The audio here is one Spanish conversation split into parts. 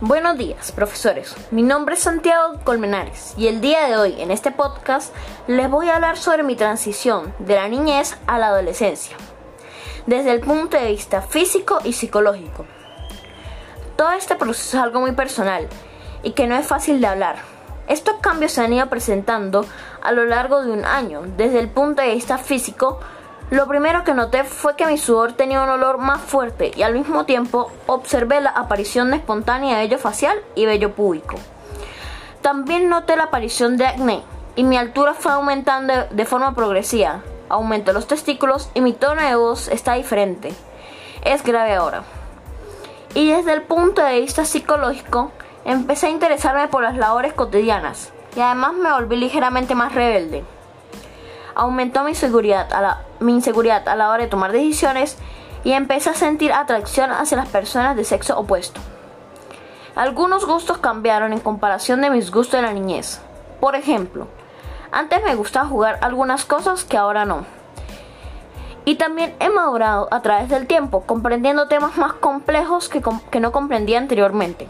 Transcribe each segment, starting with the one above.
Buenos días, profesores. Mi nombre es Santiago Colmenares y el día de hoy en este podcast les voy a hablar sobre mi transición de la niñez a la adolescencia, desde el punto de vista físico y psicológico. Todo este proceso es algo muy personal y que no es fácil de hablar. Estos cambios se han ido presentando a lo largo de un año, desde el punto de vista físico, lo primero que noté fue que mi sudor tenía un olor más fuerte y al mismo tiempo observé la aparición espontánea de vello facial y vello púbico. También noté la aparición de acné y mi altura fue aumentando de forma progresiva. Aumentó los testículos y mi tono de voz está diferente. Es grave ahora. Y desde el punto de vista psicológico, empecé a interesarme por las labores cotidianas y además me volví ligeramente más rebelde aumentó mi, a la, mi inseguridad a la hora de tomar decisiones y empecé a sentir atracción hacia las personas de sexo opuesto. Algunos gustos cambiaron en comparación de mis gustos de la niñez. Por ejemplo, antes me gustaba jugar algunas cosas que ahora no. Y también he madurado a través del tiempo, comprendiendo temas más complejos que, que no comprendía anteriormente.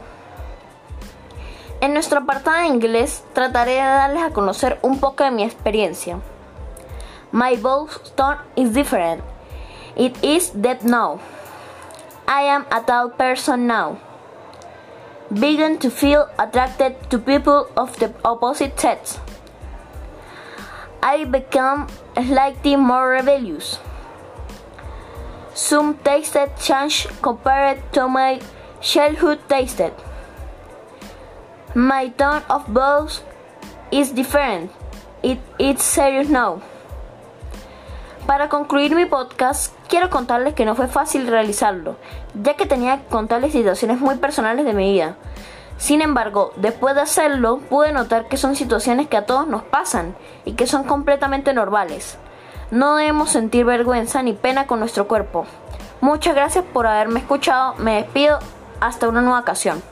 En nuestro apartado de inglés trataré de darles a conocer un poco de mi experiencia. My tone is different. It is dead now. I am a tall person now. Begin to feel attracted to people of the opposite sex. I become slightly more rebellious. Some tasted change compared to my childhood tasted. My tone of voice is different. It, it's serious now. Para concluir mi podcast, quiero contarles que no fue fácil realizarlo, ya que tenía que contarles situaciones muy personales de mi vida. Sin embargo, después de hacerlo, pude notar que son situaciones que a todos nos pasan y que son completamente normales. No debemos sentir vergüenza ni pena con nuestro cuerpo. Muchas gracias por haberme escuchado, me despido, hasta una nueva ocasión.